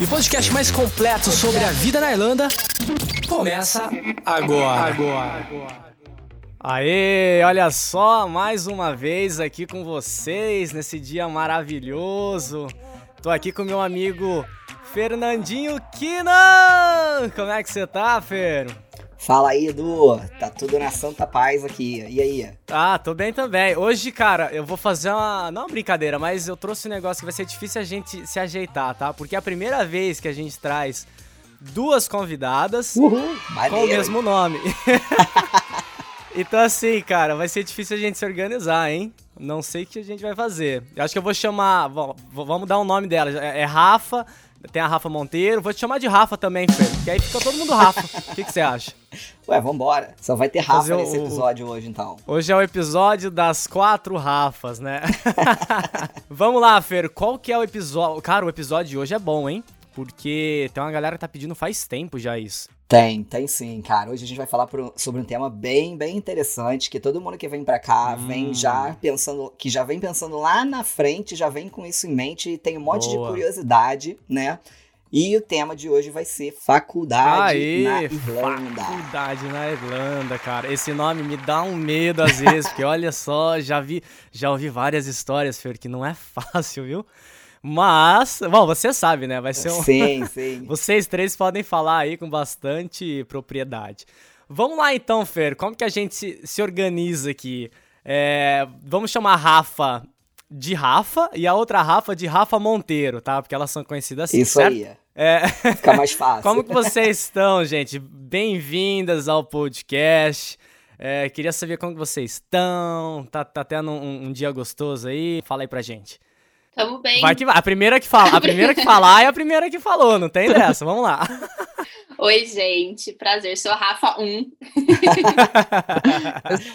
E o podcast mais completo sobre a vida na Irlanda começa agora. Agora. Aê, olha só, mais uma vez aqui com vocês nesse dia maravilhoso. Tô aqui com meu amigo Fernandinho Kinan. Como é que você tá, Fer? Fala aí, Edu. Tá tudo na santa paz aqui. E aí? Ah, tô bem também. Hoje, cara, eu vou fazer uma. Não uma brincadeira, mas eu trouxe um negócio que vai ser difícil a gente se ajeitar, tá? Porque é a primeira vez que a gente traz duas convidadas Uhul, com o mesmo nome. então, assim, cara, vai ser difícil a gente se organizar, hein? Não sei o que a gente vai fazer. Eu acho que eu vou chamar. Vamos dar o um nome dela. É Rafa. Tem a Rafa Monteiro. Vou te chamar de Rafa também, Fer. Que aí fica todo mundo Rafa. O que, que você acha? Ué, vambora. Só vai ter Rafa Fazer nesse o... episódio hoje, então. Hoje é o episódio das quatro Rafas, né? Vamos lá, Fer. Qual que é o episódio? Cara, o episódio de hoje é bom, hein? Porque tem uma galera que tá pedindo faz tempo já isso. Tem, tem sim, cara. Hoje a gente vai falar por, sobre um tema bem, bem interessante, que todo mundo que vem para cá hum. vem já pensando, que já vem pensando lá na frente, já vem com isso em mente e tem um monte Boa. de curiosidade, né? E o tema de hoje vai ser faculdade Aê, na Irlanda. Faculdade na Irlanda, cara. Esse nome me dá um medo às vezes, porque olha só, já vi, já ouvi várias histórias, Fer, que não é fácil, viu? Mas, bom, você sabe, né? Vai ser um. Sim, sim. Vocês três podem falar aí com bastante propriedade. Vamos lá então, Fer. Como que a gente se, se organiza aqui? É, vamos chamar a Rafa de Rafa e a outra Rafa de Rafa Monteiro, tá? Porque elas são conhecidas assim. Isso certo? aí. É. Fica mais fácil. Como que vocês estão, gente? Bem-vindas ao podcast. É, queria saber como que vocês estão. Tá, tá tendo um, um dia gostoso aí? Fala aí pra gente. Tamo bem. Vai que vai. A primeira que fala, a primeira que falar é a primeira que falou, não tem dessa. Vamos lá. Oi, gente. Prazer. Sou a Rafa 1.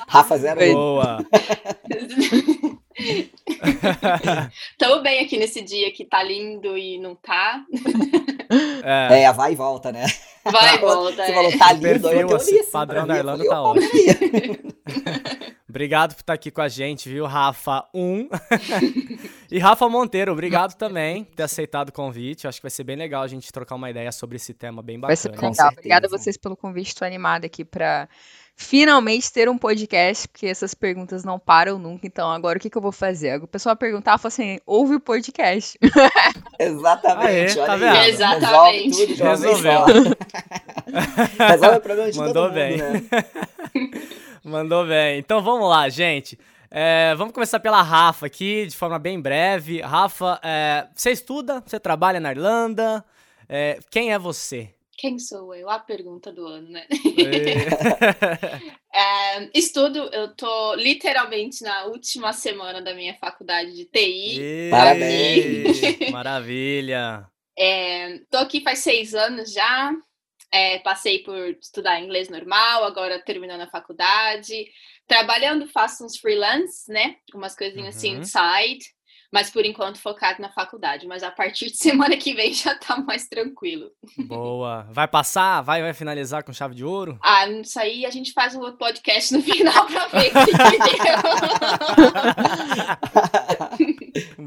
Rafa 0. Boa. Tamo bem aqui nesse dia que tá lindo e não tá. É, é vai e volta, né? Vai e volta. Você é. falou, tá lindo, Perfil, eu assim, padrão da Irlanda tá ótimo. Obrigado por estar aqui com a gente, viu, Rafa 1. e Rafa Monteiro, obrigado também por ter aceitado o convite. Acho que vai ser bem legal a gente trocar uma ideia sobre esse tema bem bacana. Vai ser legal. Obrigada a vocês pelo convite. Estou animada aqui para finalmente ter um podcast, porque essas perguntas não param nunca. Então, agora o que, que eu vou fazer? O pessoal perguntar, fala assim: ouve o podcast. Exatamente. Aê, tá vendo? Exatamente. Tudo Resolveu. Resolve o problema de Mandou todo mundo, bem. né? Mandou bem. Então vamos lá, gente. É, vamos começar pela Rafa aqui, de forma bem breve. Rafa, é, você estuda? Você trabalha na Irlanda? É, quem é você? Quem sou eu? A pergunta do ano, né? é, estudo, eu tô literalmente na última semana da minha faculdade de TI. E... Parabéns! Maravilha! É, tô aqui faz seis anos já. É, passei por estudar inglês normal, agora terminando a faculdade. Trabalhando, faço uns freelance, né? Umas coisinhas assim, Uhum. assim, inside. Mas por enquanto focado na faculdade. Mas a partir de semana que vem já tá mais tranquilo. Boa. Vai passar? Vai, vai finalizar com chave de ouro? Ah, isso aí a gente faz um outro podcast no final pra ver. entendeu?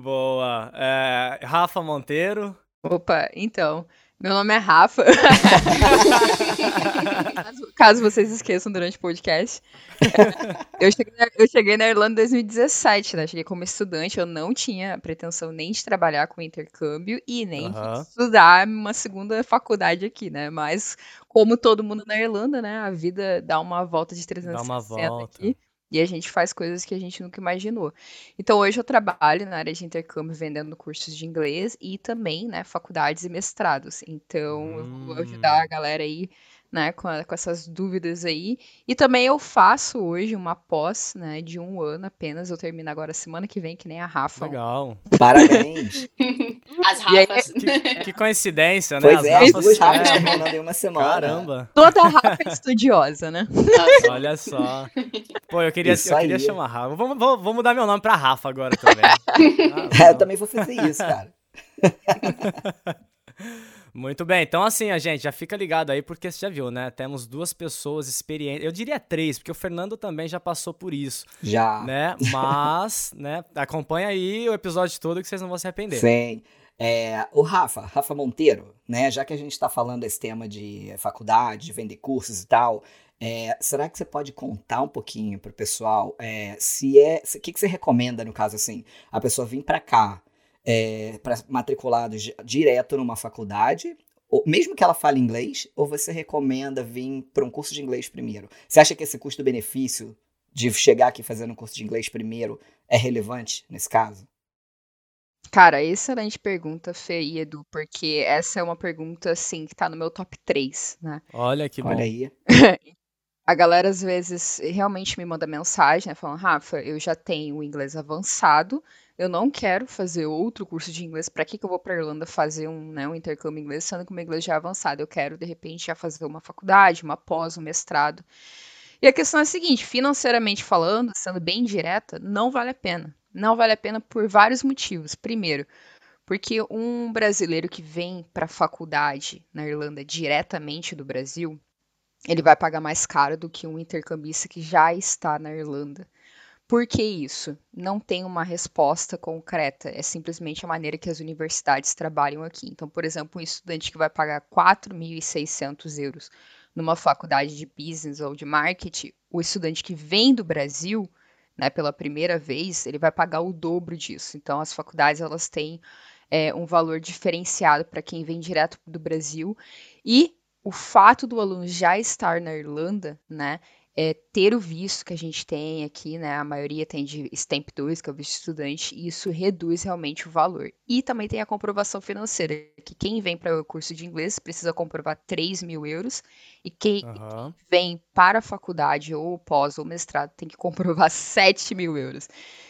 Boa. É, Rafa Monteiro. Opa, então. Meu nome é Rafa. caso, caso vocês esqueçam durante o podcast. Eu cheguei, na, eu cheguei na Irlanda em 2017, né? Cheguei como estudante, eu não tinha pretensão nem de trabalhar com intercâmbio e nem Aham. de estudar uma segunda faculdade aqui, né? Mas, como todo mundo na Irlanda, né? A vida dá uma volta de 360 volta. aqui. E a gente faz coisas que a gente nunca imaginou. Então, hoje eu trabalho na área de intercâmbio vendendo cursos de inglês e também, né, faculdades e mestrados. Então, eu vou Hum. ajudar a galera aí né, com, a, com, essas dúvidas aí. E também eu faço hoje uma pós, né, de um ano apenas. Eu termino agora semana que vem, que nem a Rafa. Legal. Parabéns. As Rafas. Que, que, coincidência, né? Pois As é, as duas Rafas terminando em uma semana. Caramba. Toda Rafa é estudiosa, né? Nossa. Olha só. Pô, eu queria, eu queria chamar Rafa. Vou, vou, vou, mudar meu nome pra Rafa agora também. Ah, é, eu também vou fazer isso, cara. Muito bem, então assim, a gente já fica ligado aí, porque você já viu, né? Temos duas pessoas experientes. Eu diria três, porque o Fernando também já passou por isso. Já. Né? Mas, né, acompanha aí o episódio todo que vocês não vão se arrepender. Sim. É, o Rafa, Rafa Monteiro, né? Já que a gente está falando desse tema de faculdade, de vender cursos e tal, é, será que você pode contar um pouquinho para o pessoal é, se é, o que, que você recomenda no caso assim, a pessoa vir para cá é, para matriculados direto numa faculdade, ou, mesmo que ela fale inglês, ou você recomenda vir para um curso de inglês primeiro? Você acha que esse custo-benefício de chegar aqui fazendo um curso de inglês primeiro é relevante nesse caso? Cara, excelente pergunta, Fê e Edu, porque essa é uma pergunta, assim, que tá no meu top 3, né? Olha que bom. Olha aí. A galera, às vezes, realmente me manda mensagem, né, falando, Rafa, eu já tenho o inglês avançado, eu não quero fazer outro curso de inglês. Para que, que eu vou para Irlanda fazer um, né, um intercâmbio inglês, sendo que o meu inglês já é avançado? Eu quero, de repente, já fazer uma faculdade, uma pós, um mestrado. E a questão é a seguinte: financeiramente falando, sendo bem direta, não vale a pena. Não vale a pena por vários motivos. Primeiro, porque um brasileiro que vem para a faculdade na Irlanda diretamente do Brasil, ele vai pagar mais caro do que um intercambista que já está na Irlanda. Por que isso? Não tem uma resposta concreta, é simplesmente a maneira que as universidades trabalham aqui. Então, por exemplo, um estudante que vai pagar 4.600 euros numa faculdade de business ou de marketing, o estudante que vem do Brasil, né, pela primeira vez, ele vai pagar o dobro disso. Então, as faculdades elas têm é, um valor diferenciado para quem vem direto do Brasil e o fato do aluno já estar na Irlanda, né, é, ter o visto que a gente tem aqui, né? A maioria tem de Stamp 2, que é o visto estudante, e isso reduz realmente o valor. E também tem a comprovação financeira, que quem vem para o curso de inglês precisa comprovar 3 mil euros, e quem uhum. vem para a faculdade, ou pós, ou mestrado, tem que comprovar 7 mil euros.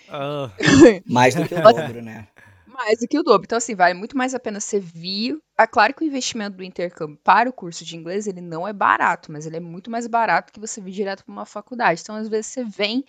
Uh. Mais do que o dobro, né? mais do que o dobro. Então, assim, vale muito mais a pena você vir. É claro que o investimento do intercâmbio para o curso de inglês, ele não é barato, mas ele é muito mais barato que você vir direto para uma faculdade. Então, às vezes, você vem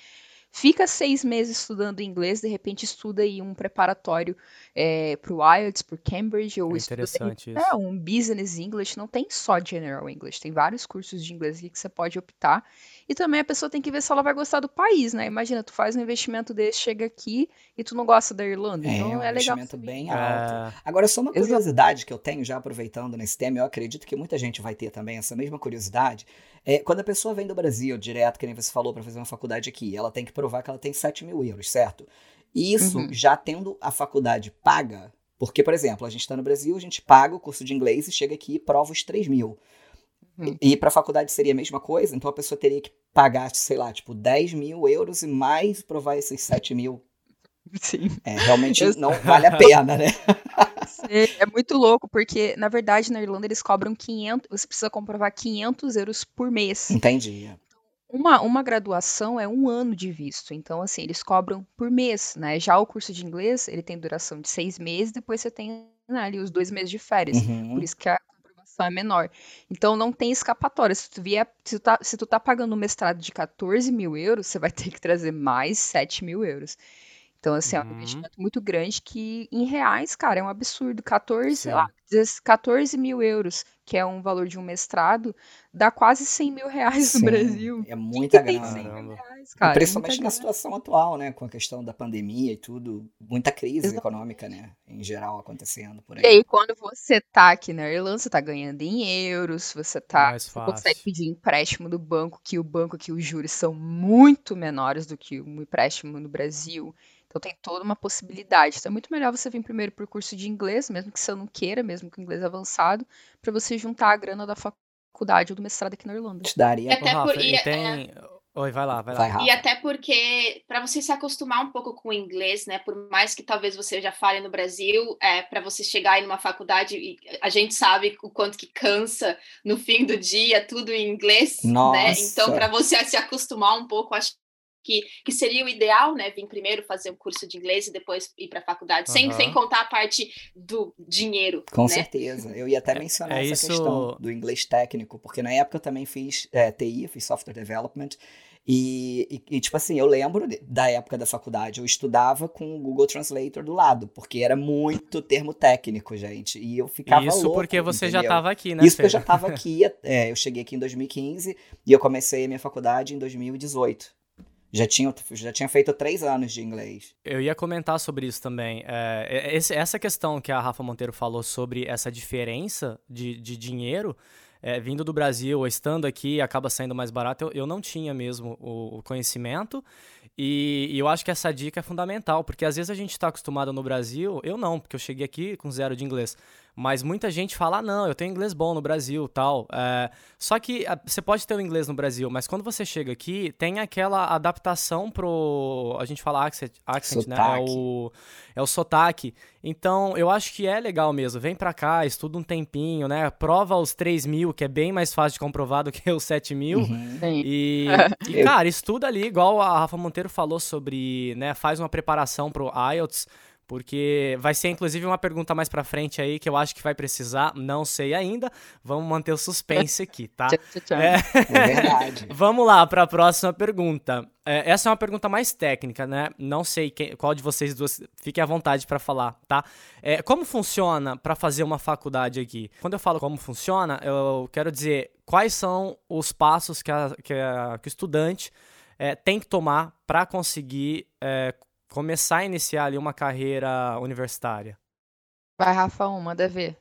Fica seis meses estudando inglês, de repente estuda aí um preparatório é, para o IELTS, para Cambridge, ou é estuda interessante é, um Business English. Não tem só General English, tem vários cursos de inglês aqui que você pode optar. E também a pessoa tem que ver se ela vai gostar do país, né? Imagina, tu faz um investimento desse, chega aqui e tu não gosta da Irlanda. É, então é um é legal. investimento bem alto. É... Agora, só uma curiosidade que eu tenho, já aproveitando nesse tema, eu acredito que muita gente vai ter também essa mesma curiosidade. É, quando a pessoa vem do Brasil direto, que nem você falou, para fazer uma faculdade aqui, ela tem que provar que ela tem 7 mil euros, certo? Isso uhum. já tendo a faculdade paga, porque, por exemplo, a gente está no Brasil, a gente paga o curso de inglês e chega aqui e prova os 3 mil. Uhum. E para a faculdade seria a mesma coisa, então a pessoa teria que pagar, sei lá, tipo, 10 mil euros e mais provar esses 7 mil. Sim. É, realmente não vale a pena, né? É muito louco, porque, na verdade, na Irlanda eles cobram 500, você precisa comprovar 500 euros por mês. Entendi. Uma, uma graduação é um ano de visto, então, assim, eles cobram por mês, né? Já o curso de inglês, ele tem duração de seis meses, depois você tem né, ali os dois meses de férias, uhum. por isso que a é menor. Então, não tem escapatória. Se tu, vier, se tu, tá, se tu tá pagando um mestrado de 14 mil euros, você vai ter que trazer mais 7 mil euros. Então, assim, é um uhum. investimento muito grande que, em reais, cara, é um absurdo. 14, sei lá, 14 mil euros, que é um valor de um mestrado, dá quase 100 mil reais Sim, no Brasil. É muita Quem grana. Tem 100 mil reais, cara? Principalmente na grana. situação atual, né? Com a questão da pandemia e tudo. Muita crise Exatamente. econômica, né? Em geral, acontecendo por aí. E aí, quando você tá aqui na Irlanda, você tá ganhando em euros, você tá. Você consegue pedir empréstimo do banco, que o banco aqui, os juros são muito menores do que um empréstimo no Brasil. Então tem toda uma possibilidade. Então é muito melhor você vir primeiro para o curso de inglês, mesmo que você não queira, mesmo com inglês avançado, para você juntar a grana da faculdade ou do mestrado aqui na Irlanda. Te daria. Até Rafa, por... e tem... Oi, vai lá, vai lá. Vai, E até porque, para você se acostumar um pouco com o inglês, né? Por mais que talvez você já fale no Brasil, é, para você chegar em uma faculdade, a gente sabe o quanto que cansa no fim do dia, tudo em inglês, né? Nossa. Então, para você se acostumar um pouco, acho que, que seria o ideal, né? Vir primeiro fazer um curso de inglês e depois ir para a faculdade, sem, Aham. sem contar a parte do dinheiro. Com né? certeza. Eu ia até mencionar é essa isso- questão do inglês técnico, porque na época eu também fiz é, TI, eu fiz Software Development, e, e- e, tipo assim, eu lembro da época da faculdade, eu estudava com o Google Translator do lado, porque era muito termo técnico, gente, e eu ficava Isso louco, porque você já entendeu? estava aqui, né, Isso porque eu já estava aqui, é, eu cheguei aqui em 2015 e eu comecei a minha faculdade em 2018. Já tinha, já tinha feito três anos de inglês. Eu ia comentar sobre isso também. É, esse- essa questão que a Rafa Monteiro falou sobre essa diferença de, de dinheiro, é, vindo do Brasil ou estando aqui, acaba saindo mais barato. Eu, eu não tinha mesmo o, o conhecimento. E, e eu acho que essa dica é fundamental, porque às vezes a gente está acostumado no Brasil, eu não, porque eu cheguei aqui com zero de inglês. Mas muita gente fala, ah, não, eu tenho inglês bom no Brasil tal. É, só que ah, você pode ter o inglês no Brasil, mas quando você chega aqui, tem aquela adaptação pro. A gente fala accent, accent né? É Sotaque. o, é o sotaque. Então, eu acho que é legal mesmo. Vem pra cá, estuda um tempinho, né? Prova os 3 mil, que é bem mais fácil de comprovar do que os 7 mil. Uhum. E, e, cara, estuda ali, igual a Rafa Monteiro falou sobre, né, faz uma preparação pro IELTS, porque vai ser inclusive uma pergunta mais pra frente aí que eu acho que vai precisar, não sei ainda. Vamos manter o suspense aqui, tá? Tchau, tchau, tchau. É, É verdade. vamos lá para a próxima pergunta. É, essa é uma pergunta mais técnica, né? Não sei quem- qual de vocês duas fique à vontade para falar, tá? É, como funciona para fazer uma faculdade aqui? Quando eu falo como funciona, eu quero dizer quais são os passos que, a- que a- que o estudante é, tem que tomar para conseguir é, começar a iniciar ali uma carreira universitária. Vai, Rafa, um, manda ver.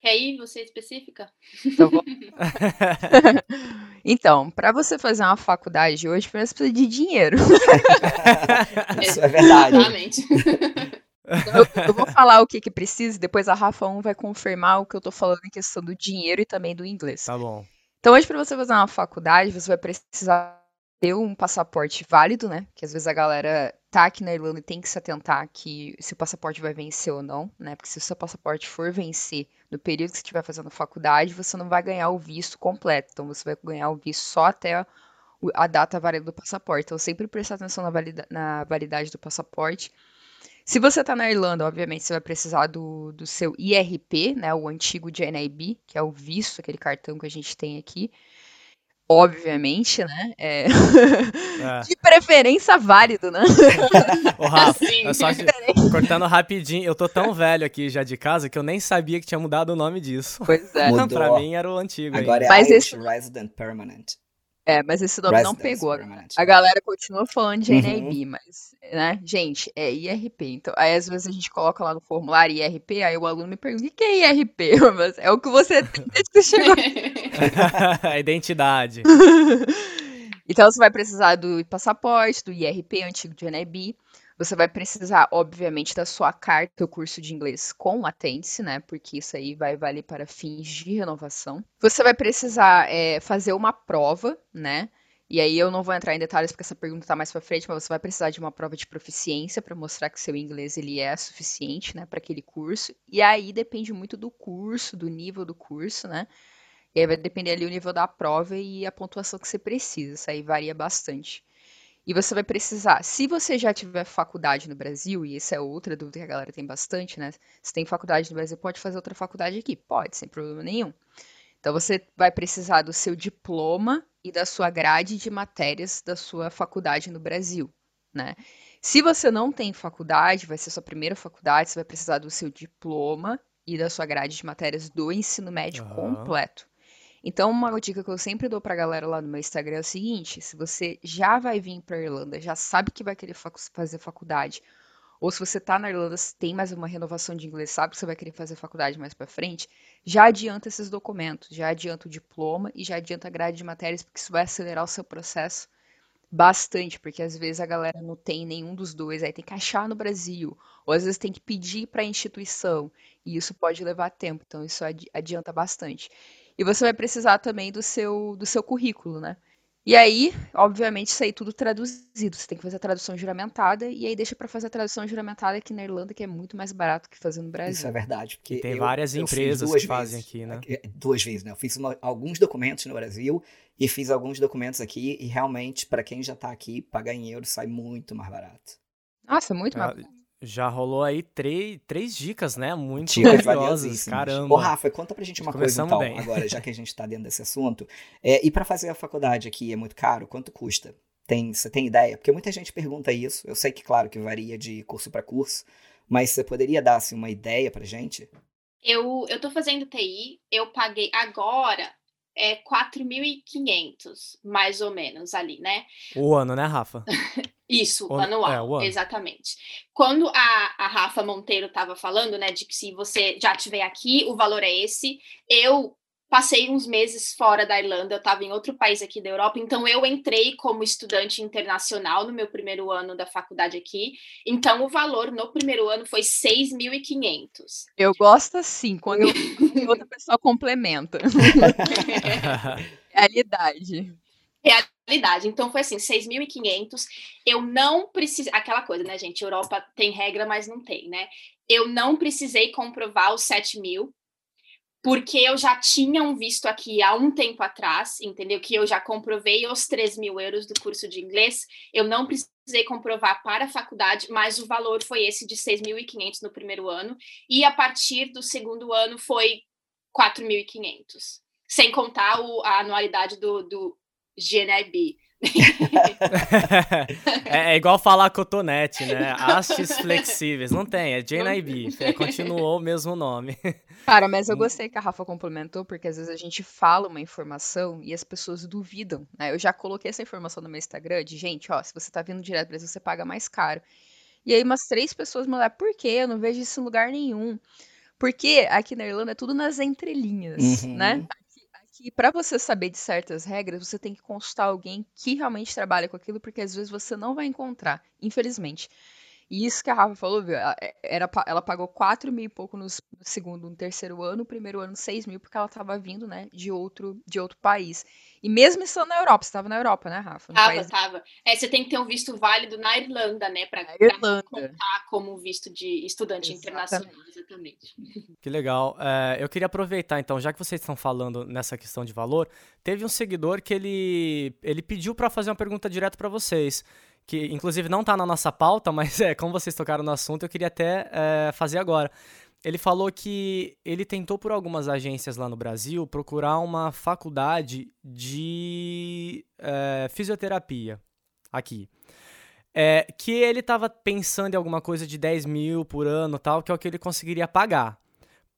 Quer ir você específica? Então, vou- então, para você fazer uma faculdade hoje, primeiro você precisa de dinheiro. Isso é verdade. Exatamente. Então, eu, eu vou falar o que que precisa, e depois a Rafa 1 vai confirmar o que eu tô falando em questão do dinheiro e também do inglês. Tá bom. Então, hoje, para você fazer uma faculdade, você vai precisar ter um passaporte válido, né? Que às vezes a galera tá aqui na Irlanda e tem que se atentar que se o passaporte vai vencer ou não, né? Porque se o seu passaporte for vencer no período que você estiver fazendo faculdade, você não vai ganhar o visto completo. Então, você vai ganhar o visto só até a data válida do passaporte. Então, sempre prestar atenção na, valida- na validade do passaporte. Se você tá na Irlanda, obviamente, você vai precisar do, do seu IRP, né? O antigo GNIB, que é o visto, aquele cartão que a gente tem aqui. Obviamente, né? É... É. De preferência válido, né? Ô, Rafa, Assim. só que- cortando rapidinho, eu tô tão velho aqui já de casa que eu nem sabia que tinha mudado o nome disso. Pois é. Mudou. pra mim era o antigo Agora é Mas Irish esse- Resident Permanent. É, mas esse nome não Residence pegou. Permanent. A galera continua falando de Uhum. NIB, mas, né, gente, é IRP. Então, aí às vezes a gente coloca lá no formulário IRP, aí o aluno me pergunta, o que é IRP? Mas é o que você tem desde que você chegou a identidade. Então você vai precisar do passaporte, do IRP, antigo de NIB. Você vai precisar, obviamente, da sua carta do curso de inglês com latência, né? Porque isso aí vai valer para fins de renovação. Você vai precisar é, fazer uma prova, né? E aí eu não vou entrar em detalhes porque essa pergunta está mais para frente, mas você vai precisar de uma prova de proficiência para mostrar que seu inglês ele é suficiente, né, para aquele curso. E aí depende muito do curso, do nível do curso, né? E aí vai depender ali o nível da prova e a pontuação que você precisa. Isso aí varia bastante. E você vai precisar, se você já tiver faculdade no Brasil, e essa é outra dúvida que a galera tem bastante, né? Se tem faculdade no Brasil, pode fazer outra faculdade aqui? Pode, sem problema nenhum. Então você vai precisar do seu diploma e da sua grade de matérias da sua faculdade no Brasil, né? Se você não tem faculdade, vai ser sua primeira faculdade, você vai precisar do seu diploma e da sua grade de matérias do ensino médio Aham. completo. Então, uma dica que eu sempre dou pra galera lá no meu Instagram é o seguinte: se você já vai vir pra Irlanda, já sabe que vai querer fazer faculdade, ou se você tá na Irlanda, se tem mais uma renovação de inglês, sabe que você vai querer fazer faculdade mais pra frente, já adianta esses documentos, já adianta o diploma e já adianta a grade de matérias, porque isso vai acelerar o seu processo bastante, porque às vezes a galera não tem nenhum dos dois, aí tem que achar no Brasil, ou às vezes tem que pedir para a instituição, e isso pode levar tempo, então isso adi- adianta bastante. E você vai precisar também do seu do seu currículo, né? E aí, obviamente, isso aí tudo traduzido. Você tem que fazer a tradução juramentada e aí deixa para fazer a tradução juramentada aqui na Irlanda, que é muito mais barato que fazer no Brasil. Isso é verdade. Porque E tem eu- várias eu empresas que fazem vezes. aqui, né? Duas vezes, né? Eu fiz uma- alguns documentos no Brasil e fiz alguns documentos aqui e realmente, para quem já tá aqui, pagar em euros sai muito mais barato. Nossa, muito mais. Ah, Já rolou aí três, três dicas, né? Muito Dicas valiosas. Caramba. Ô, Rafa, conta pra gente uma coisa Começamos então, bem. agora, já que a gente tá dentro desse assunto. É, e pra fazer a faculdade aqui é muito caro? Quanto custa? Tem, você tem ideia? Porque muita gente pergunta isso. Eu sei que, claro, que varia de curso para curso, mas você poderia dar assim, uma ideia pra gente? Eu, eu tô fazendo TI, eu paguei agora é 4.500, mais ou menos ali, né? O ano, né, Rafa? Isso, O- anual, é, o ano. exatamente. Quando a, a Rafa Monteiro estava falando, né, de que se você já estiver aqui, o valor é esse. Eu passei uns meses fora da Irlanda, eu estava em outro país aqui da Europa, então eu entrei como estudante internacional no meu primeiro ano da faculdade aqui. Então o valor no primeiro ano foi 6.500. Eu gosto assim, quando eu- outra pessoa complementa. Realidade. Realidade. Então foi assim, 6.500. Eu não precisei, aquela coisa, né, gente? Europa tem regra, mas não tem, né? Eu não precisei comprovar os 7 mil, porque eu já tinha um visto aqui há um tempo atrás, entendeu? Que eu já comprovei os 3 mil euros do curso de inglês. Eu não precisei comprovar para a faculdade, mas o valor foi esse de 6.500 no primeiro ano. E a partir do segundo ano foi 4.500. Sem contar o- a anualidade do, do GNIB. é, é igual falar cotonete, né? Hastes flexíveis. Não tem, é JNIB. É, continuou o mesmo nome. Cara, mas eu Hum. gostei que a Rafa complementou, porque às vezes a gente fala uma informação e as pessoas duvidam, né? Eu já coloquei essa informação no meu Instagram de, gente, ó, se você tá vindo direto do Brasil, você paga mais caro. E aí umas três pessoas me mandaram, por quê? Eu não vejo isso em lugar nenhum. Porque aqui na Irlanda é tudo nas entrelinhas, Uhum. né? Aqui para você saber de certas regras, você tem que consultar alguém que realmente trabalha com aquilo, porque às vezes você não vai encontrar, infelizmente. E isso que a Rafa falou, viu? Ela, é, era, ela pagou 4 mil e pouco no segundo, no terceiro ano, no primeiro ano 6 mil, porque ela tava vindo, né, de outro, de outro país. E mesmo estando na Europa, você tava na Europa, né, Rafa? No Tava, país tava. É, você tem que ter um visto válido na Irlanda, né? Para contar como visto de estudante Exatamente. internacional, exatamente. Que legal. É, eu queria aproveitar, então, já que vocês estão falando nessa questão de valor, teve um seguidor que ele, ele pediu para fazer uma pergunta direto para vocês. Que inclusive não tá na nossa pauta, mas é, como vocês tocaram no assunto, eu queria até é, fazer agora. Ele falou que ele tentou por algumas agências lá no Brasil procurar uma faculdade de é, fisioterapia aqui. É, que ele estava pensando em alguma coisa de 10 mil por ano tal, que é o que ele conseguiria pagar.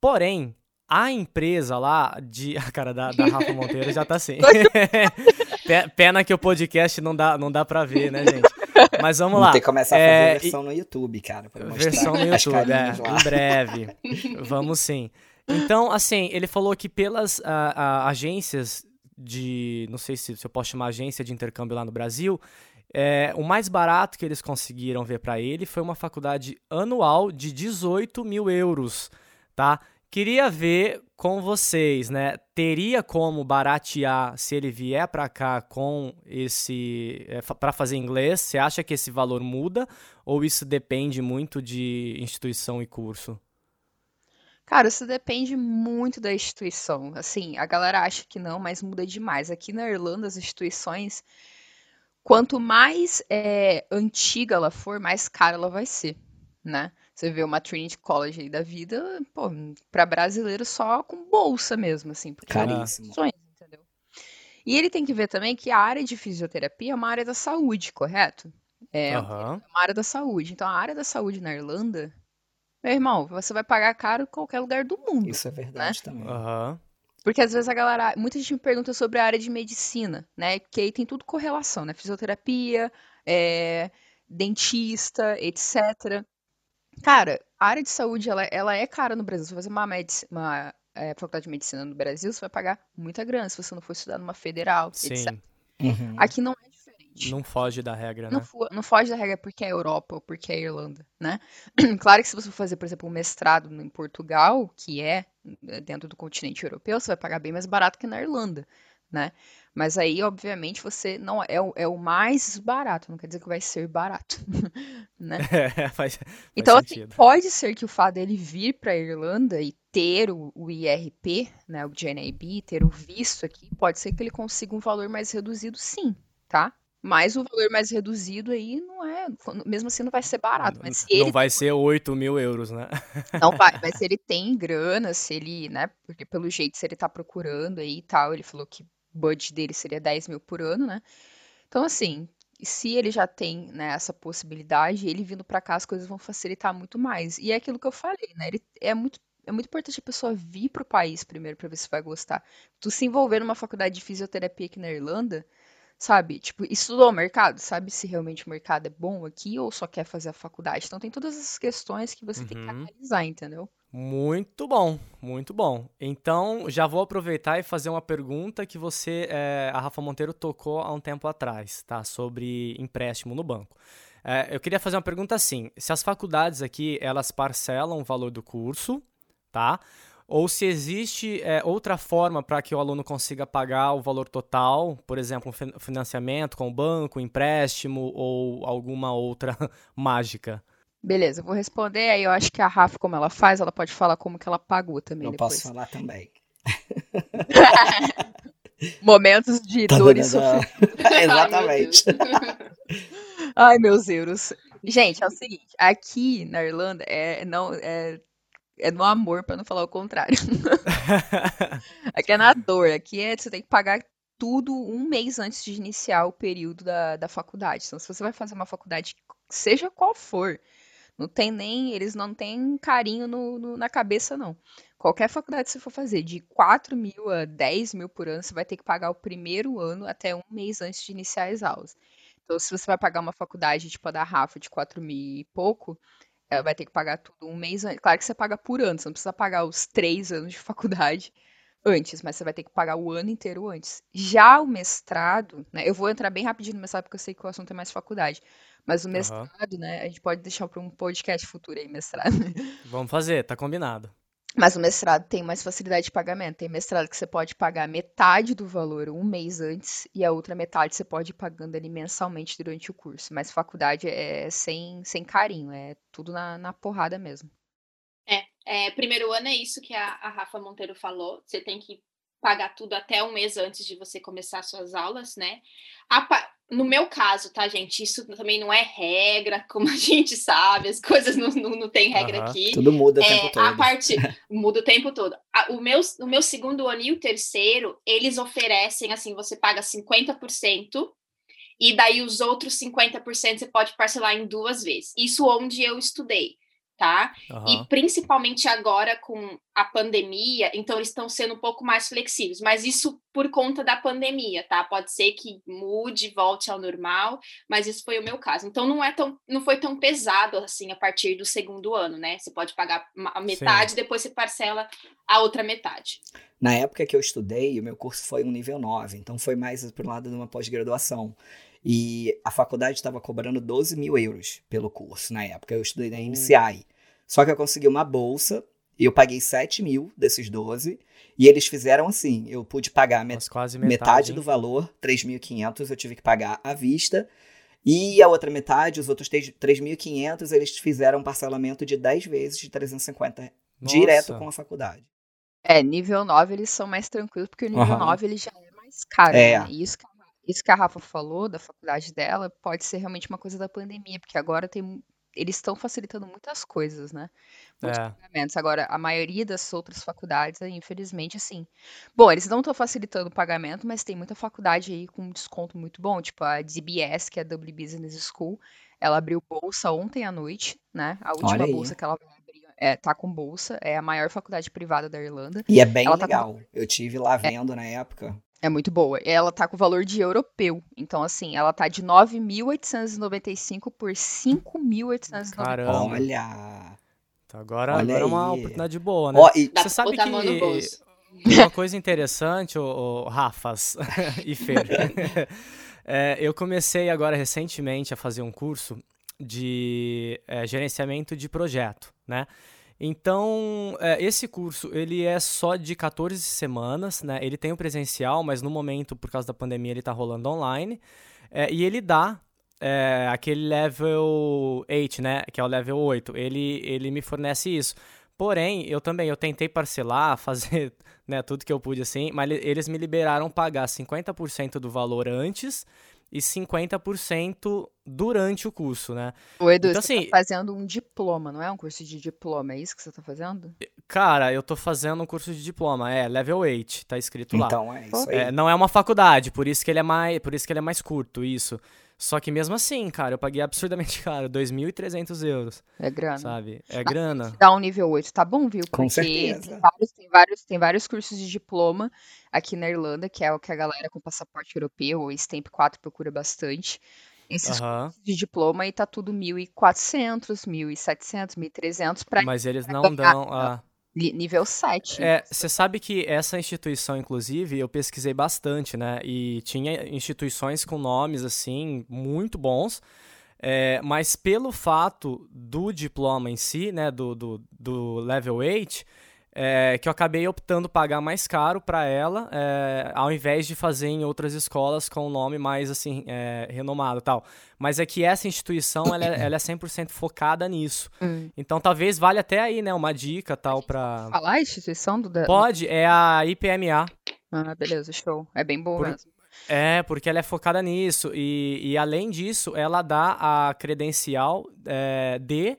Porém, a empresa lá de. A cara da, da Rafa Monteiro já tá assim. Pe- Pena que o podcast não dá, não dá pra ver, né, gente? Mas vamos lá. Tem que começar a É, fazer versão no YouTube, cara, pra Versão no YouTube, é, em breve. Vamos sim. Então, assim, ele falou que pelas ah, ah, agências de. Não sei se, se eu posso chamar agência de intercâmbio lá no Brasil. é, o mais barato que eles conseguiram ver pra ele foi uma faculdade anual de 18 mil euros, tá? Queria ver com vocês, né? Teria como baratear se ele vier pra cá com esse é, para fazer inglês? Você acha que esse valor muda ou isso depende muito de instituição e curso? Cara, isso depende muito da instituição. Assim, a galera acha que não, mas muda demais. Aqui na Irlanda, as instituições, quanto mais é, antiga ela for, mais cara ela vai ser, né? Você vê uma Trinity College aí da vida, pô, para brasileiro só com bolsa mesmo, assim, porque são Caríssimo. instituições, entendeu? E ele tem que ver também que a área de fisioterapia é uma área da saúde, correto? É Aham. uma área da saúde. Então, a área da saúde na Irlanda, meu irmão, você vai pagar caro em qualquer lugar do mundo. Isso é verdade também. Aham. Porque às vezes a galera, muita gente me pergunta sobre a área de medicina, né? Que aí tem tudo correlação, né? Fisioterapia, é, dentista, etc. Cara, a área de saúde, ela, ela é cara no Brasil. Se você fazer uma, medici- uma é, faculdade de medicina no Brasil, você vai pagar muita grana se você não for estudar numa federal, etc. Sim. Uhum. Aqui não é diferente. Não foge da regra, Não, né? fo- não foge da regra porque é Europa ou porque é Irlanda, né? Claro que se você for fazer, por exemplo, um mestrado em Portugal, que é eh, dentro do continente europeu, você vai pagar bem mais barato que na Irlanda, né? Mas aí, obviamente, você não é, o- é o mais barato, não quer dizer que vai ser barato, né? É, faz, faz Então, assim, pode ser que o fato dele vir para a Irlanda e ter o, o IRP, né, o GNIB, ter o visto aqui, pode ser que ele consiga um valor mais reduzido, sim, tá? Mas o valor mais reduzido aí não é, mesmo assim não vai ser barato, mas se Não vai ser 8 mil euros, né? não vai, mas se ele tem grana, se ele, né, porque pelo jeito se ele tá procurando aí e tal, ele falou que budget dele seria 10 mil por ano, né? Então, assim, se ele já tem, né, essa possibilidade, ele vindo pra cá, as coisas vão facilitar muito mais. E é aquilo que eu falei, né? Ele é muito é muito importante a pessoa vir pro país primeiro pra ver se vai gostar. Tu se envolver numa faculdade de fisioterapia aqui na Irlanda, sabe? Tipo, estudou o mercado, sabe se realmente o mercado é bom aqui ou só quer fazer a faculdade. Então tem todas essas questões que você tem que Uhum. analisar, entendeu? Muito bom, muito bom. Então, já vou aproveitar e fazer uma pergunta que você, eh, a Rafa Monteiro, tocou há um tempo atrás, tá? Sobre empréstimo no banco. Eh, eu queria fazer uma pergunta assim: se as faculdades aqui elas parcelam o valor do curso, tá? Ou se existe eh, outra forma para que o aluno consiga pagar o valor total, por exemplo, um fin- financiamento com o banco, empréstimo ou alguma outra mágica. Beleza, vou responder. Aí eu acho que a Rafa, como ela faz, ela pode falar como que ela pagou também Eu depois. posso falar também. Momentos de Tá dor e sofrimento. Exatamente. Ai, meus euros. Gente, é o seguinte, aqui na Irlanda é não é, é no amor, pra não falar o contrário. Aqui é na dor, aqui é você tem que pagar tudo um mês antes de iniciar o período da, da faculdade. Então, se você vai fazer uma faculdade, seja qual for, não tem nem, eles não têm carinho no, no- na cabeça, não. Qualquer faculdade que você for fazer, de 4 mil a 10 mil por ano, você vai ter que pagar o primeiro ano até um mês antes de iniciar as aulas. Então, se você vai pagar uma faculdade, tipo a da Rafa, de 4 mil e pouco, ela vai ter que pagar tudo um mês antes. Claro que você paga por ano, você não precisa pagar os três anos de faculdade antes, mas você vai ter que pagar o ano inteiro antes. Já o mestrado, né? Eu vou entrar bem rapidinho no mestrado, porque eu sei que o assunto é mais faculdade. Mas o mestrado, né? A gente pode deixar para um podcast futuro aí, mestrado. Vamos fazer, tá combinado. Mas o mestrado tem mais facilidade de pagamento. Tem mestrado que você pode pagar metade do valor um mês antes e a outra metade você pode ir pagando ali mensalmente durante o curso. Mas faculdade é sem, sem carinho, é tudo na, na porrada mesmo. É, primeiro ano é isso que a, a Rafa Monteiro falou. Você tem que pagar tudo até um mês antes de você começar suas aulas, né? A no meu caso, tá, gente? Isso também não é regra, como a gente sabe, as coisas não, não, não tem regra Aham. aqui. Tudo muda o É, tempo todo. a parte muda o tempo todo. A- o, meu, o meu segundo ano e o terceiro, eles oferecem assim: você paga 50%, e daí os outros 50% você pode parcelar em duas vezes. Isso onde eu estudei, tá? Aham. E principalmente agora com a pandemia, então eles estão sendo um pouco mais flexíveis, mas isso por conta da pandemia, tá? Pode ser que mude, volte ao normal, mas isso foi o meu caso. Então não é tão, não foi tão pesado assim a partir do segundo ano, né? Você pode pagar a metade, depois você parcela a outra metade. Na época que eu estudei, o meu curso foi um nível 9, então foi mais pro lado de uma pós-graduação. E a faculdade estava cobrando 12 mil euros pelo curso na época. Eu estudei na Hum. MCI. Só que eu consegui uma bolsa e eu paguei 7 mil desses 12. E eles fizeram assim: eu pude pagar met- metade, metade, do valor, 3.500, eu tive que pagar à vista. E a outra metade, os outros 3 3.500, eles fizeram um parcelamento de 10 vezes de 350 direto Nossa. com a faculdade. É, nível 9 eles são mais tranquilos, porque o nível Aham. 9 ele já é mais caro, É. né? E isso que, isso que a Rafa falou da faculdade dela pode ser realmente uma coisa da pandemia, porque agora tem, eles estão facilitando muitas coisas, né? Muitos É. pagamentos. Agora, a maioria das outras faculdades, infelizmente, assim. Bom, eles não estão facilitando o pagamento, mas tem muita faculdade aí com um desconto muito bom, tipo a DBS, que é a Dublin Business School. Ela abriu bolsa ontem à noite, né? A última bolsa que ela vai abrir é, tá com bolsa, é a maior faculdade privada da Irlanda. E é bem Ela tá com- legal. Eu tive lá vendo na época. É muito boa. Ela tá com valor de europeu. Então, assim, ela tá de 9.895 por 5.895. Caramba. Olha! Então agora, Olha agora é uma oportunidade boa, né? Ó, e Você sabe que bolso. uma coisa interessante, o, Rafas e Fer, é, eu comecei agora recentemente a fazer um curso de é, gerenciamento de projeto, né? Então, é, esse curso, ele é só de 14 semanas, né? Ele tem o presencial, mas no momento, por causa da pandemia, ele tá rolando online. É, e ele dá é, aquele level 8, né? Que é o level 8. Ele, ele me fornece isso. Porém, eu também, eu tentei parcelar, fazer né, tudo que eu pude assim, mas eles me liberaram pagar 50% do valor antes e 50% durante o curso, né? O Edu, então, você tá assim, tá fazendo um diploma, não é um curso de diploma, é isso que você tá fazendo? Cara, eu tô fazendo um curso de diploma, é level 8, tá escrito lá. Então é isso aí. É, não é uma faculdade, por isso que ele é mais, por isso que ele é mais curto, isso. Só que mesmo assim, cara, eu paguei absurdamente caro, 2.300 euros. É grana. Sabe? É grana. Dá um nível 8, tá bom, viu? Porque Com certeza. Tem vários, tem, vários, tem vários cursos de diploma aqui na Irlanda, que é o que a galera com passaporte europeu ou Stamp 4 procura bastante. Esses cursos de diploma e tá tudo 1.400, 1.700, 1.300 para Mas eles não dão a nível 7. É, você sabe que essa instituição, inclusive, eu pesquisei bastante, né? E tinha instituições com nomes, assim, muito bons. É, mas pelo fato do diploma em si, né, do, do, do level 8, é, que eu acabei optando pagar mais caro para ela, é, ao invés de fazer em outras escolas com um nome mais assim é, renomado tal. Mas é que essa instituição ela, é, ela é 100% focada nisso. Hum. Então talvez valha até aí, né, uma dica tal para falar a instituição do Pode, é a IPMA. Ah, beleza, show. É bem boa Por... mesmo. É, porque ela é focada nisso. E, e além disso, ela dá a credencial é, de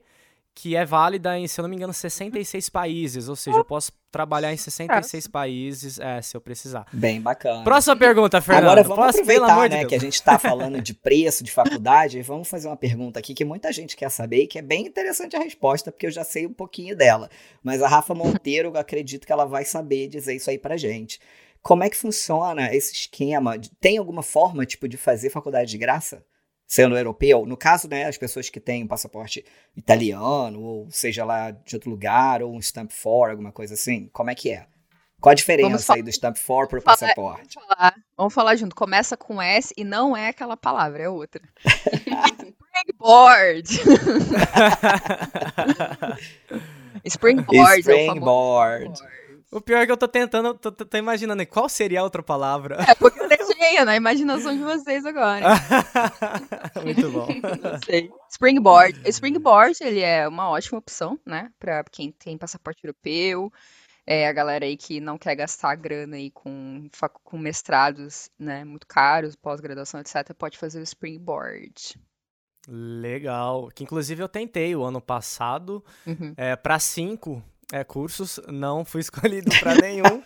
que é válida em, se eu não me engano, 66 países. Ou seja, eu posso trabalhar em 66 países é, se eu precisar. Bem bacana. Próxima pergunta, Fernando. Agora vamos posso, aproveitar, né, de que a gente está falando de preço, de faculdade, vamos fazer uma pergunta aqui que muita gente quer saber e que é bem interessante a resposta, porque eu já sei um pouquinho dela. Mas a Rafa Monteiro, eu acredito que ela vai saber dizer isso aí pra gente. Como é que funciona esse esquema? Tem alguma forma, tipo, de fazer faculdade de graça? Sendo europeu, no caso, né, as pessoas que têm um passaporte italiano, ou seja lá de outro lugar, ou um Stamp 4, alguma coisa assim, como é que é? Qual a diferença aí do Stamp 4 para o passaporte? Vamos falar, vamos falar junto. Começa com S e não é aquela palavra, é outra. Springboard. Springboard. Springboard. É o pior é que eu tô tentando, tô, tô, tô imaginando qual seria a outra palavra. É porque eu deixei na imaginação de vocês agora. Muito bom. Não sei. Springboard. Springboard, ele é uma ótima opção, né? Pra quem tem passaporte europeu, é, a galera aí que não quer gastar grana aí com, com mestrados, né, muito caros, pós-graduação, etc., pode fazer o Springboard. Legal. Que inclusive eu tentei o ano passado uhum. é, para cinco é, cursos, não fui escolhido para nenhum.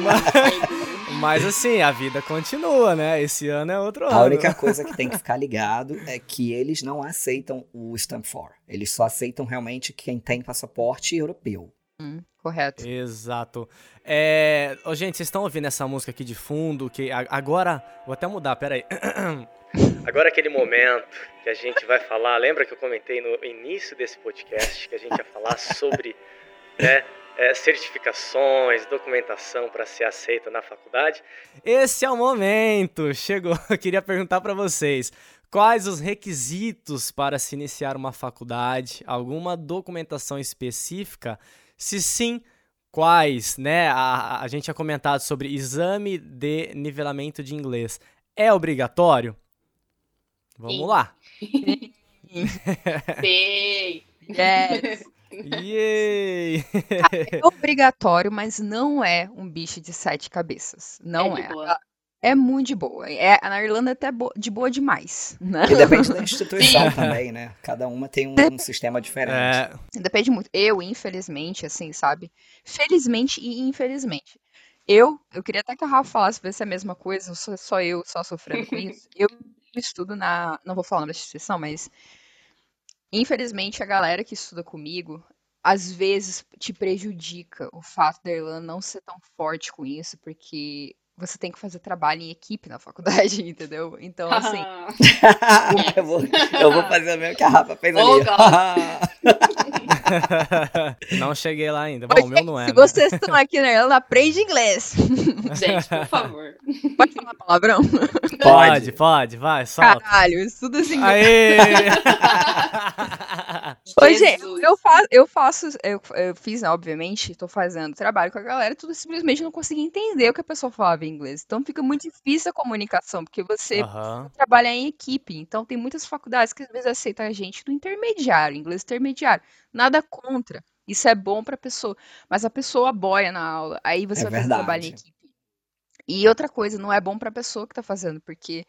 mas, mas, assim, a vida continua, né? Esse ano é outro ano. A única coisa que tem que ficar ligado é que eles não aceitam o Stamp 4. Eles só aceitam realmente quem tem passaporte europeu. Hum, correto. Exato. É... Oh, gente, vocês estão ouvindo essa música aqui de fundo? Que agora. Vou até mudar, peraí. Agora aquele momento que a gente vai falar. Lembra que eu comentei no início desse podcast que a gente ia falar sobre né? É, certificações, documentação para ser aceito na faculdade. Esse é o momento. Chegou. Eu queria perguntar para vocês. Quais os requisitos para se iniciar uma faculdade? Alguma documentação específica? Se sim, quais? Né? A, a gente tinha comentado sobre exame de nivelamento de inglês. É obrigatório? Vamos sim. lá. Sim. yes. Yay! é obrigatório, mas não é um bicho de sete cabeças. Não é. É, é muito de boa. É, na Irlanda é até de boa demais. Né? E depende da instituição também, né? Cada uma tem um, um sistema diferente. É. Depende muito. Eu, infelizmente, assim, sabe? Felizmente e infelizmente. Eu, eu queria até que a Rafa falasse ver se é a mesma coisa, só, só eu só sofrendo com isso. Eu estudo na. Não vou falar na instituição, mas Infelizmente, a galera que estuda comigo, às vezes te prejudica o fato da Irlanda não ser tão forte com isso, porque você tem que fazer trabalho em equipe na faculdade, entendeu? Então, assim. eu, vou, eu vou fazer o mesmo que a Rafa fez oh, ali. não cheguei lá ainda. Bom, o meu não é. Se né? vocês estão aqui na Irlanda, aprende inglês. Gente, por favor. Pode falar palavrão? Pode, pode, vai, solta. Caralho, estuda assim. Aê! Hoje eu faço, eu faço, eu, eu fiz, né, obviamente, tô fazendo trabalho com a galera, tudo simplesmente não consegui entender o que a pessoa falava em inglês. Então fica muito difícil a comunicação, porque você Aham. trabalha em equipe. Então tem muitas faculdades que às vezes aceitam a gente do intermediário, inglês intermediário. Nada contra. Isso é bom pra pessoa, mas a pessoa boia na aula. Aí você É vai fazer trabalho em equipe. E outra coisa, não é bom pra pessoa que tá fazendo, porque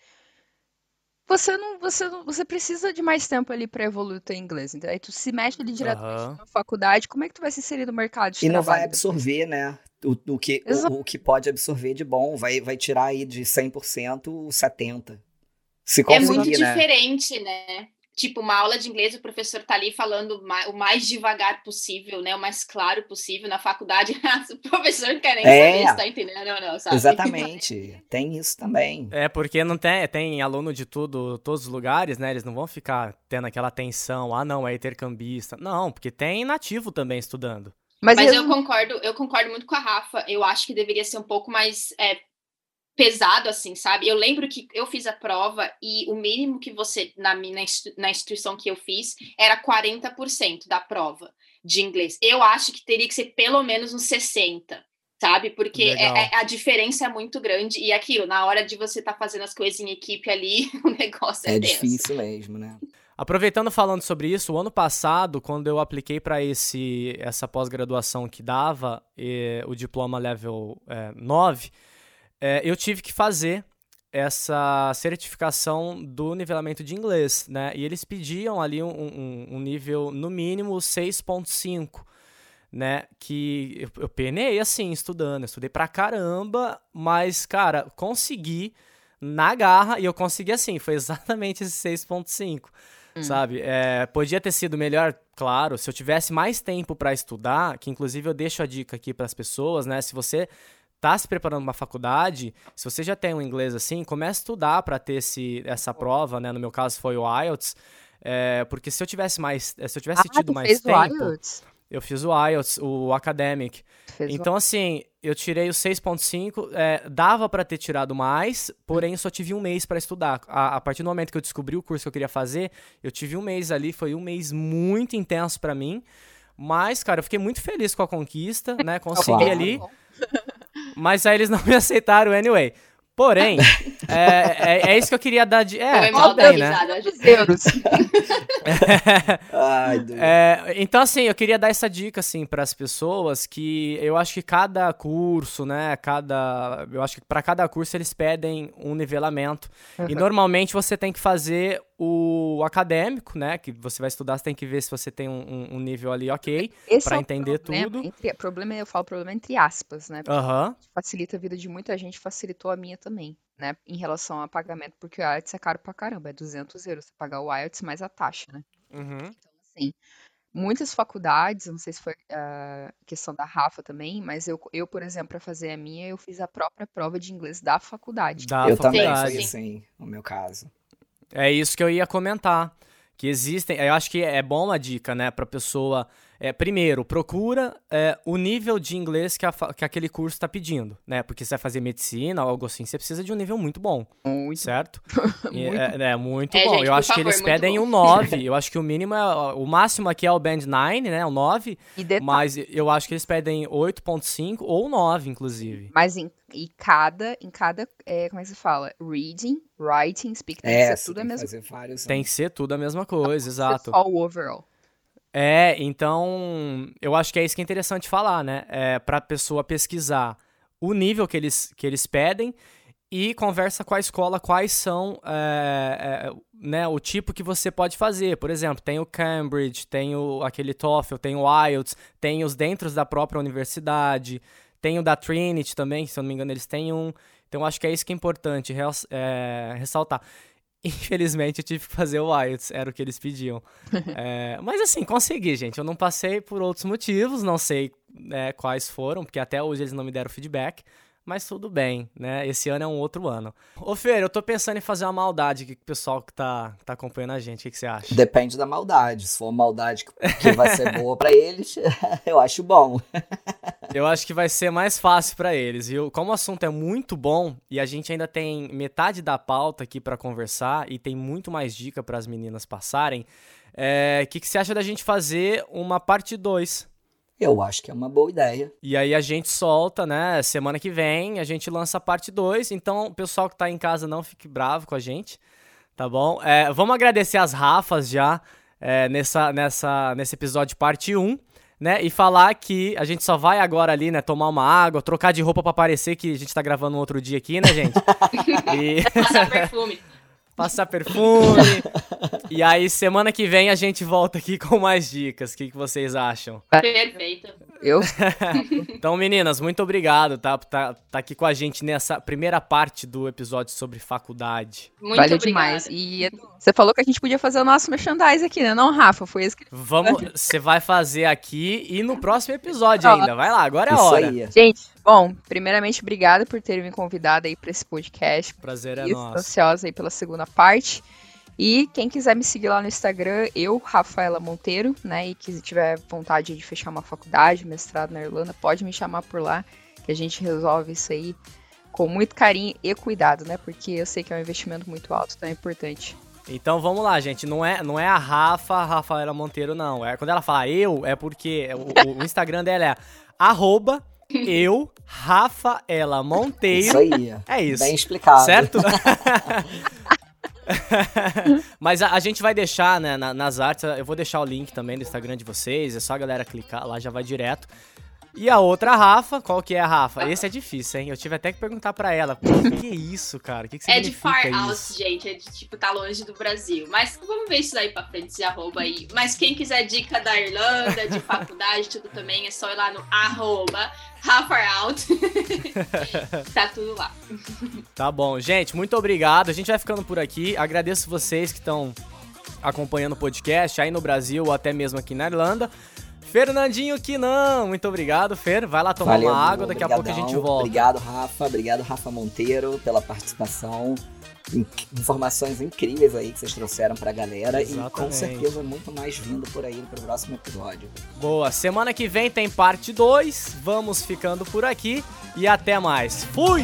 você não, você não, você precisa de mais tempo ali pra evoluir o teu inglês. Então, aí tu se mexe ali diretamente Aham. na faculdade, como é que tu vai se inserir no mercado de E não vai absorver, né? O, o que, o, o que pode absorver de bom. Vai, vai tirar aí de 100% 70%. Se É conseguir, muito né? diferente, né? Tipo, uma aula de inglês, o professor tá ali falando o mais devagar possível, né? O mais claro possível. Na faculdade, o professor quer nem É. saber se tá entendendo ou não, sabe? Exatamente. Tem isso também. É, porque não tem, tem aluno de tudo, todos os lugares, né? Eles não vão ficar tendo aquela tensão, ah, não, é intercambista. Não, porque tem nativo também estudando. Mas, Mas eu resu- concordo, eu concordo muito com a Rafa. Eu acho que deveria ser um pouco mais é, pesado, assim, sabe? Eu lembro que eu fiz a prova e o mínimo que você, na, mi- na, institu- na instituição que eu fiz, era 40% da prova de inglês. Eu acho que teria que ser pelo menos uns 60%. Sabe? Porque é- é- a diferença é muito grande. E aquilo, na hora de você estar fazendo as coisas em equipe ali, o negócio é, É tenso. difícil mesmo, né? Aproveitando falando sobre isso, o ano passado, quando eu apliquei para esse essa pós-graduação que dava eh, o diploma level eh, 9, eh, eu tive que fazer essa certificação do nivelamento de inglês, né? E eles pediam ali um, um- um nível, no mínimo, 6.5, né? Que eu, eu penei, assim, estudando. Eu estudei pra caramba, mas, cara, consegui na garra e eu consegui assim. Foi exatamente esse 6.5 sabe? É, podia ter sido melhor, claro, se eu tivesse mais tempo para estudar, que inclusive eu deixo a dica aqui para as pessoas, né? Se você tá se preparando para uma faculdade, se você já tem um inglês assim, comece a estudar para ter esse, essa prova, né? No meu caso foi o IELTS, é, porque se eu tivesse mais, se eu tivesse Ah, tido mais fez o tempo, IELTS? eu fiz o IELTS, o academic. Fez o Então, assim, eu tirei o 6.5, é, dava pra ter tirado mais, porém só tive um mês pra estudar. A, a partir do momento que eu descobri o curso que eu queria fazer, eu tive um mês ali, foi um mês muito intenso pra mim. Mas, cara, eu fiquei muito feliz com a conquista, né? Consegui Claro. ali, mas aí eles não me aceitaram anyway. Porém, é, é, é isso que eu queria dar de. É, Foi tudo mal bem, né? doido. É, então, assim, eu queria dar essa dica, assim, para as pessoas que eu acho que cada curso, né, cada, eu acho que para cada curso eles pedem um nivelamento. E normalmente você tem que fazer o acadêmico, né, que você vai estudar, você tem que ver se você tem um, um- nível ali ok. Pra é o entender problema, tudo. Entre, problema, eu falo problema entre aspas, né? Aham, facilita a vida de muita gente, facilitou a minha também, né? Em relação a pagamento, porque o IELTS é caro pra caramba, é 200 euros você pagar o IELTS mais a taxa, né? uhum, Assim, muitas faculdades, não sei se foi a questão da Rafa também, mas eu, eu, por exemplo, para fazer a minha, eu fiz a própria prova de inglês da faculdade. da eu também faculdade. fui Sim. assim, no meu caso. É isso que eu ia comentar. Que existem. Eu acho que é bom a dica, né, pra pessoa. É, primeiro, procura é, o nível de inglês que, a que aquele curso está pedindo, né? Porque você vai fazer medicina ou algo assim, você precisa de um nível muito bom, Muito. certo? E Muito. É, é muito É, bom. gente, eu acho que favor, eles muito pedem bom. um 9. Eu acho que o mínimo é. O máximo aqui é o Band 9, né? O 9. E detalhe, Mas eu acho que eles pedem 8,5 ou 9, inclusive. mas em, e cada, em cada, é, como é que se fala? Reading, writing, speaking, tem É, que tudo a que mesma vários. Tem que ser tudo a mesma coisa, exato. O overall. É, então eu acho que é isso que é interessante falar, né? É para a pessoa pesquisar o nível que eles, que eles pedem e conversa com a escola quais são é, é, né, o tipo que você pode fazer. Por exemplo, tem o Cambridge, tem o, aquele TOEFL, tem o IELTS, tem os dentro da própria universidade, tem o da Trinity também, se eu não me engano eles têm um. Então acho que é isso que é importante é, ressaltar. Infelizmente eu tive que fazer o IELTS, era o que eles pediam. É, mas assim, consegui, gente. Eu não passei por outros motivos, não sei né, quais foram, porque até hoje eles não me deram feedback. Mas tudo bem, né? Esse ano é um outro ano. Ô, Fer, eu tô pensando em fazer uma maldade aqui com o pessoal que tá, tá acompanhando a gente. O que, que você acha? Depende da maldade. Se for uma maldade que- que vai ser boa pra eles, eu acho bom. Eu acho que vai ser mais fácil para eles, viu? Como o assunto é muito bom e a gente ainda tem metade da pauta aqui para conversar e tem muito mais dica para as meninas passarem, o é, que, que você acha da gente fazer uma parte 2? Eu acho que é uma boa ideia. E aí a gente solta, né? Semana que vem a gente lança a parte 2. Então, o pessoal que tá em casa não fique bravo com a gente, tá bom? É, vamos agradecer as Rafas já é, nessa, nessa, nesse episódio parte 1 né? E falar que a gente só vai agora ali, né? Tomar uma água, trocar de roupa para parecer que a gente tá gravando um outro dia aqui, né, gente? e... Passar perfume. Passar perfume. e aí, semana que vem a gente volta aqui com mais dicas. O que, que vocês acham? Perfeito. Eu? então, meninas, muito obrigado, tá? Tá, tá aqui com a gente nessa primeira parte do episódio sobre faculdade. Muito Valeu demais. E você falou que a gente podia fazer o nosso merchandise aqui, né? Não, Rafa? Foi isso que. Vamos, você vai fazer aqui e no próximo episódio ainda. Vai lá, agora é a hora. Aí. Gente, bom, primeiramente, obrigada por terem me convidado aí para esse podcast. Prazer é nosso. ansiosa aí pela segunda parte. E quem quiser me seguir lá no Instagram, eu, Rafaela Monteiro, né? E que tiver vontade de fechar uma faculdade, mestrado na Irlanda, pode me chamar por lá, que a gente resolve isso aí com muito carinho e cuidado, né? Porque eu sei que é um investimento muito alto, então é importante. Então vamos lá, gente. Não é, não é a Rafa, a Rafaela Monteiro, não. É, quando ela fala eu, é porque o, o Instagram dela é arroba eu, Rafaela Monteiro. Isso aí. É isso. Bem explicado. Certo? Mas a, a, gente vai deixar, né, na, nas artes, eu vou deixar o link também do Instagram de vocês, é só a galera clicar lá, já vai direto. E a outra Rafa, qual que é a Rafa? Esse é difícil, hein? Eu tive até que perguntar para ela, o que, é isso, cara? O que, que É de far out, gente, é de tipo, tá longe do Brasil. Mas vamos ver isso daí pra frente, esse arroba aí. Mas quem quiser dica da Irlanda, de faculdade, tudo também, é só ir lá no arroba Out. tá tudo lá. Tá bom, gente, muito obrigado. A gente vai ficando por aqui. Agradeço vocês que estão acompanhando o podcast aí no Brasil ou até mesmo aqui na Irlanda. Fernandinho que não, muito obrigado, Fer. Vai lá tomar Valeu, uma água, daqui obrigadão. a pouco a gente volta. Obrigado, Rafa. Obrigado, Rafa Monteiro, pela participação informações incríveis aí que vocês trouxeram pra galera Exatamente. e com certeza muito mais vindo por aí pro próximo episódio. Boa, semana que vem tem parte 2, vamos ficando por aqui e até mais. Fui!